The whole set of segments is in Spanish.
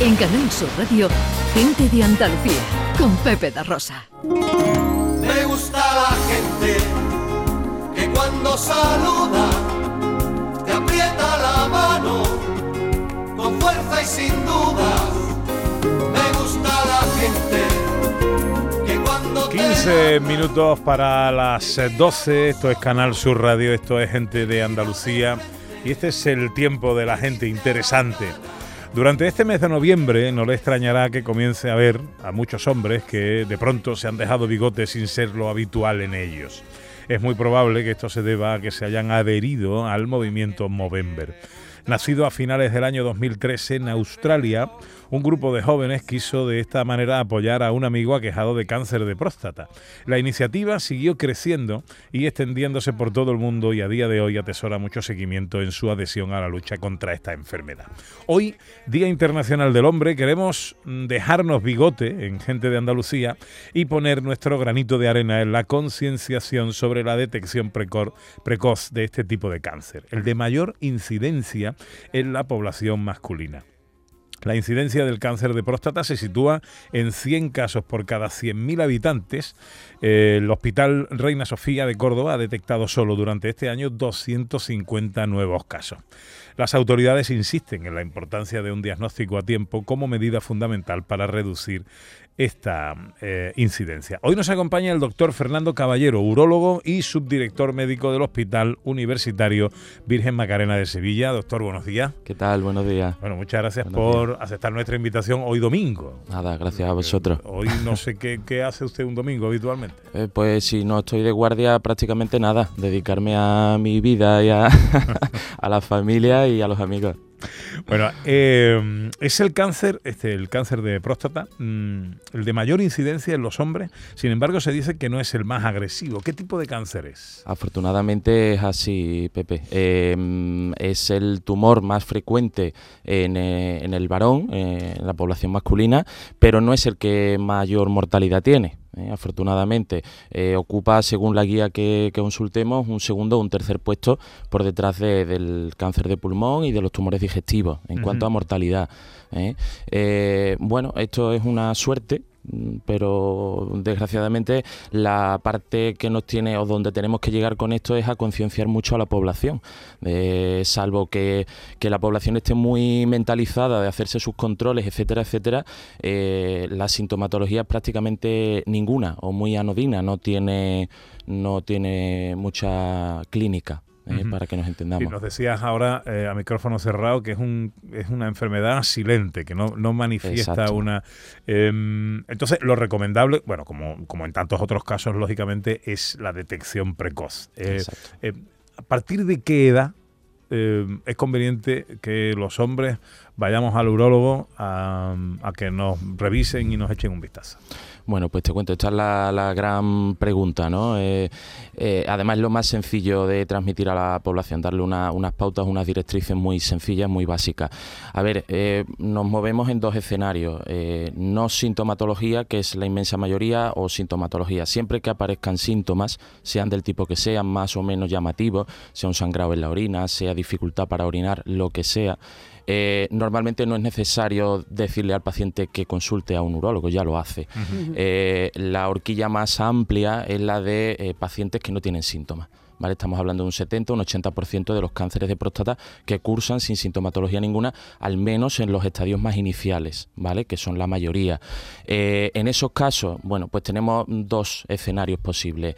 En Canal Sur Radio, Gente de Andalucía, con Pepe da Rosa. Me gusta la gente que cuando saluda te aprieta la mano con fuerza y sin dudas. Me gusta la gente que cuando 15 minutos para las 12, esto es Canal Sur Radio, esto es Gente de Andalucía y este es el tiempo de la gente interesante. Durante este mes de noviembre no le extrañará que comience a ver a muchos hombres que de pronto se han dejado bigotes sin ser lo habitual en ellos. Es muy probable que esto se deba a que se hayan adherido al movimiento Movember. Nacido a finales del año 2013 en Australia, un grupo de jóvenes quiso de esta manera apoyar a un amigo aquejado de cáncer de próstata. La iniciativa siguió creciendo y extendiéndose por todo el mundo y a día de hoy atesora mucho seguimiento en su adhesión a la lucha contra esta enfermedad. Hoy, Día Internacional del Hombre, queremos dejarnos bigote en gente de Andalucía y poner nuestro granito de arena en la concienciación sobre la detección precoz de este tipo de cáncer, el de mayor incidencia en la población masculina. La incidencia del cáncer de próstata se sitúa en 100 casos por cada 100.000 habitantes. El Hospital Reina Sofía de Córdoba ha detectado solo durante este año 250 nuevos casos. Las autoridades insisten en la importancia de un diagnóstico a tiempo como medida fundamental para reducir esta eh, incidencia. Hoy nos acompaña el doctor Fernando Caballero, urólogo y subdirector médico del Hospital Universitario Virgen Macarena de Sevilla. Doctor, buenos días. ¿Qué tal? Buenos días. Bueno, muchas gracias por aceptar nuestra invitación hoy domingo. Nada, gracias a vosotros. Hoy no sé qué, qué hace usted un domingo habitualmente. Eh, pues si no estoy de guardia, prácticamente nada. Dedicarme a mi vida y a, a la familia y a los amigos. Bueno, eh, es el cáncer, este, el cáncer de próstata, mm, el de mayor incidencia en los hombres. Sin embargo, se dice que no es el más agresivo. ¿Qué tipo de cáncer es? Afortunadamente es así, Pepe. Eh, es el tumor más frecuente en, eh, en el varón, eh, en la población masculina, pero no es el que mayor mortalidad tiene. Eh, afortunadamente, eh, ocupa, según la guía que, que, consultemos, un segundo o un tercer puesto por detrás de, del cáncer de pulmón y de los tumores digestivos en uh -huh. cuanto a mortalidad. ¿eh? bueno, esto es una suerte pero desgraciadamente la parte que nos tiene o donde tenemos que llegar con esto es a concienciar mucho a la población, eh, salvo que, que, la población esté muy mentalizada de hacerse sus controles, etcétera, etcétera, eh, la sintomatología es prácticamente ninguna o muy anodina, no tiene, no tiene mucha clínica. Eh, uh -huh. para que nos entendamos. Y nos decías ahora eh, a micrófono cerrado que es un es una enfermedad silente, que no, no manifiesta Exacto. una... Eh, entonces, lo recomendable, bueno, como, como en tantos otros casos, lógicamente, es la detección precoz. Eh, ¿A partir de qué edad es conveniente que los hombres vayamos al urólogo a, que nos revisen y nos echen un vistazo? Bueno, pues te cuento, esta es la, la gran pregunta, ¿no? Eh, eh, además, lo más sencillo de transmitir a la población, darle una, unas pautas, unas directrices muy sencillas, muy básicas. A ver, eh, nos movemos en dos escenarios, eh, no sintomatología, que es la inmensa mayoría, o sintomatología. Siempre que aparezcan síntomas, sean del tipo que sean, más o menos llamativos, sea un sangrado en la orina, sea dificultad para orinar, lo que sea, eh, normalmente no es necesario decirle al paciente que consulte a un urólogo, ya lo hace. Uh -huh. eh, la horquilla más amplia es la de eh, pacientes que no tienen síntomas. ¿Vale? Estamos hablando de un 70, un 80% de los cánceres de próstata que cursan sin sintomatología ninguna, al menos en los estadios más iniciales, ¿vale? Que son la mayoría. Eh, en esos casos, bueno, pues tenemos dos escenarios posibles.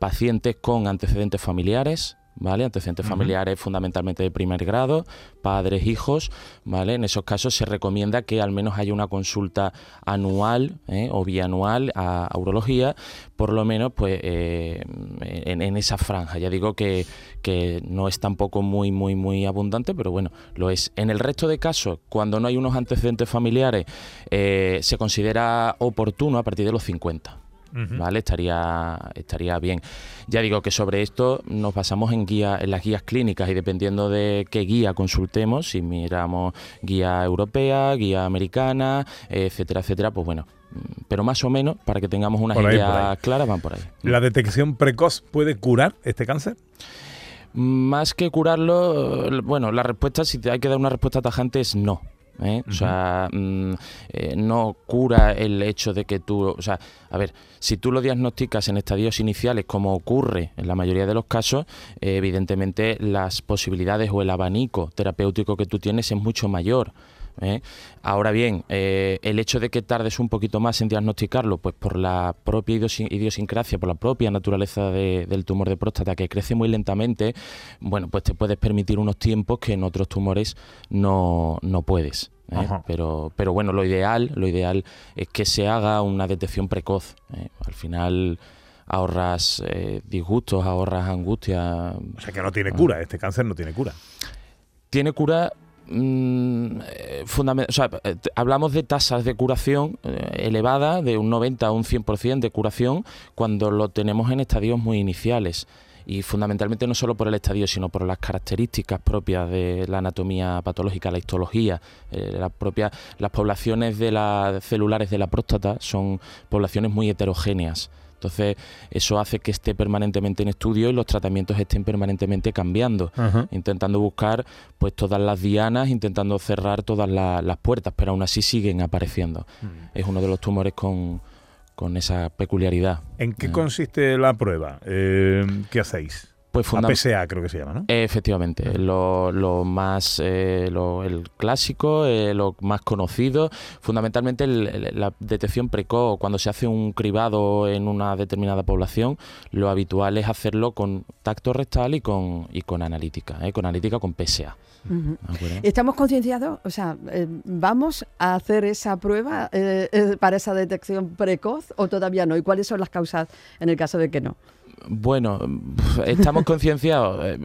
Pacientes con antecedentes familiares, ¿vale? Antecedentes uh -huh. familiares fundamentalmente de primer grado, padres, hijos, ¿vale? En esos casos se recomienda que al menos haya una consulta anual ¿eh? o bianual a, a, urología, por lo menos pues eh, en, en, esa franja. Ya digo que, que no es tampoco muy, muy, muy abundante, pero bueno, lo es. En el resto de casos, cuando no hay unos antecedentes familiares, eh, se considera oportuno a partir de los 50. Uh -huh. ¿vale? Estaría, estaría bien. Ya digo que sobre esto nos basamos en, guía, en las guías clínicas y dependiendo de qué guía consultemos, si miramos guía europea, guía americana, etcétera, etcétera, pues bueno, pero más o menos, para que tengamos una idea clara, van por ahí. ¿La detección precoz puede curar este cáncer? Más que curarlo, bueno, la respuesta, si hay que dar una respuesta tajante, es no. ¿Eh? O sea, mm, eh, no cura el hecho de que tú, o sea, a ver, si tú lo diagnosticas en estadios iniciales, como ocurre en la mayoría de los casos, eh, evidentemente las posibilidades o el abanico terapéutico que tú tienes es mucho mayor. Ahora bien, el hecho de que tardes un poquito más en diagnosticarlo, pues por la propia idiosincrasia, por la propia naturaleza del tumor de próstata que crece muy lentamente, bueno, pues te puedes permitir unos tiempos que en otros tumores no, no puedes. ¿eh? Pero, pero bueno, lo ideal, lo ideal es que se haga una detección precoz. ¿eh? Al final ahorras eh, disgustos, ahorras angustia. O sea que no tiene cura, este cáncer no tiene cura. Tiene cura mm, o sea, hablamos de tasas de curación elevadas, de un 90 a un 100% de curación, cuando lo tenemos en estadios muy iniciales y fundamentalmente no solo por el estadio, sino por las características propias de la anatomía patológica, la histología, eh, las propias, las poblaciones de las celulares de la próstata son poblaciones muy heterogéneas. Entonces, eso hace que esté permanentemente en estudio y los tratamientos estén permanentemente cambiando, intentando buscar pues todas las dianas, intentando cerrar todas las puertas, pero aún así siguen apareciendo. Mm. Es uno de los tumores con, con esa peculiaridad. ¿En qué consiste la prueba? Eh, ¿Qué hacéis? Pues la PSA creo que se llama, ¿no? Efectivamente, lo, lo más, eh, lo, el clásico, eh, lo más conocido, fundamentalmente la detección precoz, cuando se hace un cribado en una determinada población, lo habitual es hacerlo con tacto rectal y con, y con analítica, con analítica con PSA. ¿Estamos concienciados? O sea, ¿vamos a hacer esa prueba para esa detección precoz o todavía no? ¿Y cuáles son las causas en el caso de que no? Bueno, estamos concienciados, eh,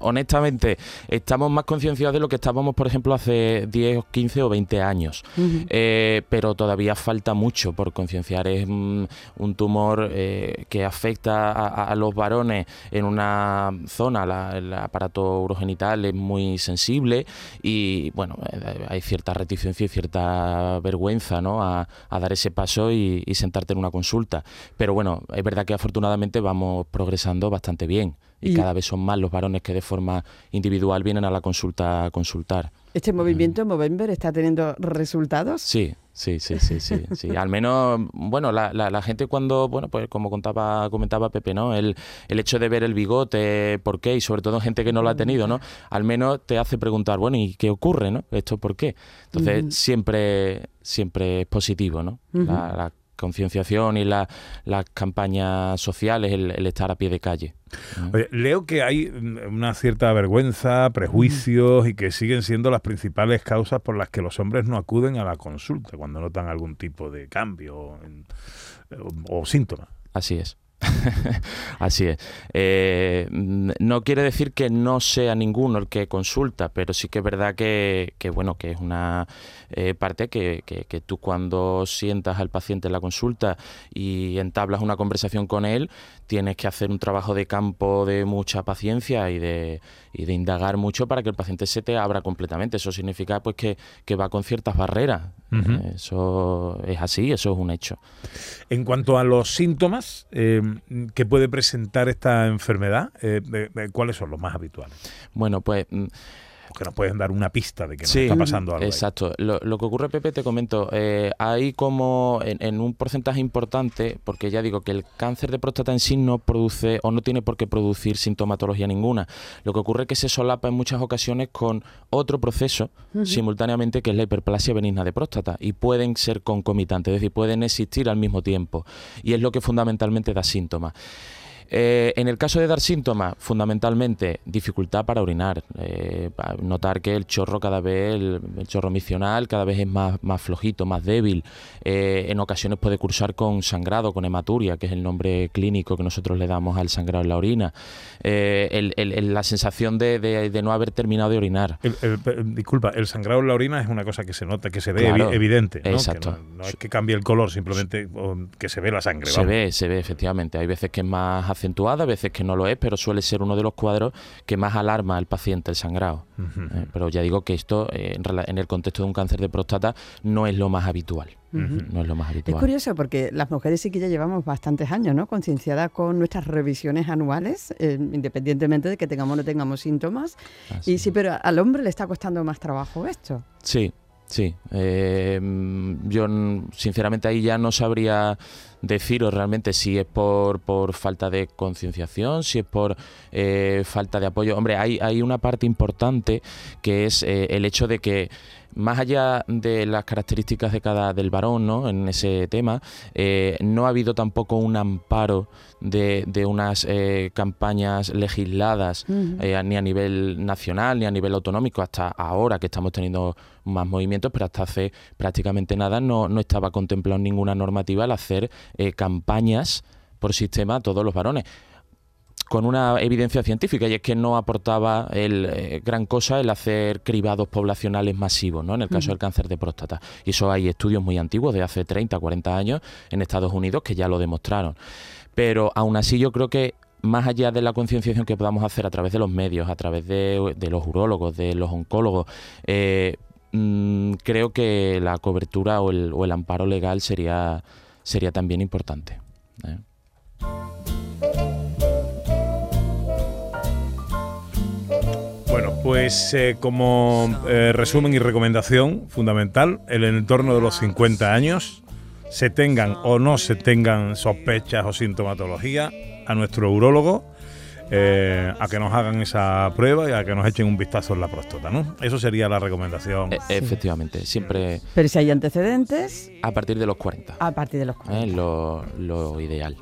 honestamente, estamos más concienciados de lo que estábamos, por ejemplo, hace 10, 15 o 20 años, eh, pero todavía falta mucho por concienciar. Es un tumor eh, que afecta a, los varones en una zona, el aparato urogenital es muy sensible y, bueno, hay cierta reticencia y cierta vergüenza ¿no? a, dar ese paso y sentarte en una consulta. Pero bueno, es verdad que afortunadamente vamos progresando bastante bien y, cada vez son más los varones que de forma individual vienen a la consulta a consultar. ¿Este movimiento Movember está teniendo resultados? Sí, sí, sí, sí, sí, sí. Al menos, bueno, la, la, gente cuando, bueno, pues como contaba, comentaba Pepe, ¿no? El, el hecho de ver el bigote, ¿por qué? Y sobre todo gente que no lo ha tenido, ¿no? Al menos te hace preguntar, bueno, ¿y qué ocurre, no? ¿Esto por qué? Entonces, siempre, siempre es positivo, ¿no? la, concienciación y las campañas sociales, el, estar a pie de calle. leo que hay una cierta vergüenza, prejuicios y que siguen siendo las principales causas por las que los hombres no acuden a la consulta cuando notan algún tipo de cambio o, o síntoma. Así es. Así es. Eh, no quiere decir que no sea ninguno el que consulta, pero sí que es verdad que, bueno, que es una eh, parte que, que, tú cuando sientas al paciente en la consulta y entablas una conversación con él, tienes que hacer un trabajo de campo de mucha paciencia y de, y de indagar mucho para que el paciente se te abra completamente. Eso significa pues que, va con ciertas barreras. Eh, eso es así, eso es un hecho. En cuanto a los síntomas, que puede presentar esta enfermedad? Eh, ¿Cuáles son los más habituales? Bueno, pues mm, que nos pueden dar una pista de que nos está pasando algo. Exacto. Lo, que ocurre, Pepe, te comento, eh, hay como en, un porcentaje importante, porque ya digo que el cáncer de próstata en sí no produce o no tiene por qué producir sintomatología ninguna. Lo que ocurre es que se solapa en muchas ocasiones con otro proceso simultáneamente que es la hiperplasia benigna de próstata y pueden ser concomitantes, es decir, pueden existir al mismo tiempo y es lo que fundamentalmente da síntomas. Eh, en el caso de dar síntomas, fundamentalmente dificultad para orinar, eh, notar que el chorro cada vez, el, chorro misional cada vez es más, más flojito, más débil. Eh, en ocasiones puede cursar con sangrado, con hematuria, que es el nombre clínico que nosotros le damos al sangrado en la orina. la sensación de, no haber terminado de orinar. disculpa, el sangrado en la orina es una cosa que se nota, que se ve evidente. ¿no? Exacto. no, es que cambie el color, simplemente que se ve la sangre. Se ve, se ve, efectivamente. Hay veces que es más acentuada, a veces que no lo es, pero suele ser uno de los cuadros que más alarma al paciente, el sangrado. Eh, pero ya digo que esto, eh, en, el contexto de un cáncer de próstata, no es lo más habitual. No es lo más habitual. Es curioso porque las mujeres sí que ya llevamos bastantes años, ¿no? Concienciadas con nuestras revisiones anuales, eh, independientemente de que tengamos o no tengamos síntomas. Y sí, pero al hombre le está costando más trabajo esto. Sí, Sí, eh, yo sinceramente ahí ya no sabría deciros realmente si es por, por falta de concienciación, si es por eh, falta de apoyo. Hombre, hay, hay una parte importante que es eh, el hecho de que más allá de las características de cada del varón ¿no? en ese tema, eh, no ha habido tampoco un amparo de, de unas eh, campañas legisladas eh, ni a nivel nacional ni a nivel autonómico hasta ahora que estamos teniendo más movimientos, pero hasta hace prácticamente nada no, no estaba contemplado ninguna normativa al hacer campañas por sistema a todos los varones con una evidencia científica y es que no aportaba el, eh, gran cosa el hacer cribados poblacionales masivos, ¿no? En el caso del cáncer de próstata. Y eso hay estudios muy antiguos, de hace 30, 40 años, en Estados Unidos, que ya lo demostraron. Pero aún así yo creo que más allá de la concienciación que podamos hacer a través de los medios, a través de, los urólogos, de los oncólogos, eh, mm, creo que la cobertura o el, o el, amparo legal sería, sería también importante. ¿eh? Bueno, pues eh, como eh, resumen y recomendación fundamental, en el entorno de los 50 años, se tengan o no se tengan sospechas o sintomatología, a nuestro urólogo, eh, a que nos hagan esa prueba y a que nos echen un vistazo en la próstata, ¿no? Eso sería la recomendación. E efectivamente, siempre... Pero si hay antecedentes... A partir de los 40. A partir de los 40. Es lo, lo ideal.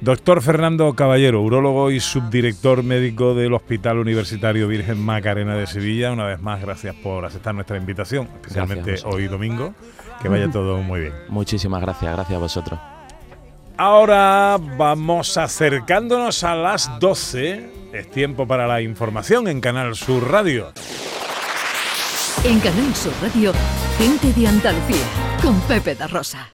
Doctor Fernando Caballero, urólogo y subdirector médico del Hospital Universitario Virgen Macarena de Sevilla. Una vez más, gracias por aceptar nuestra invitación, especialmente hoy domingo. Que vaya todo muy bien. Muchísimas gracias, gracias a vosotros. Ahora vamos acercándonos a las 12. Es tiempo para la información en Canal Sur Radio. En Canal Sur Radio, gente de Andalucía, con Pepe da Rosa.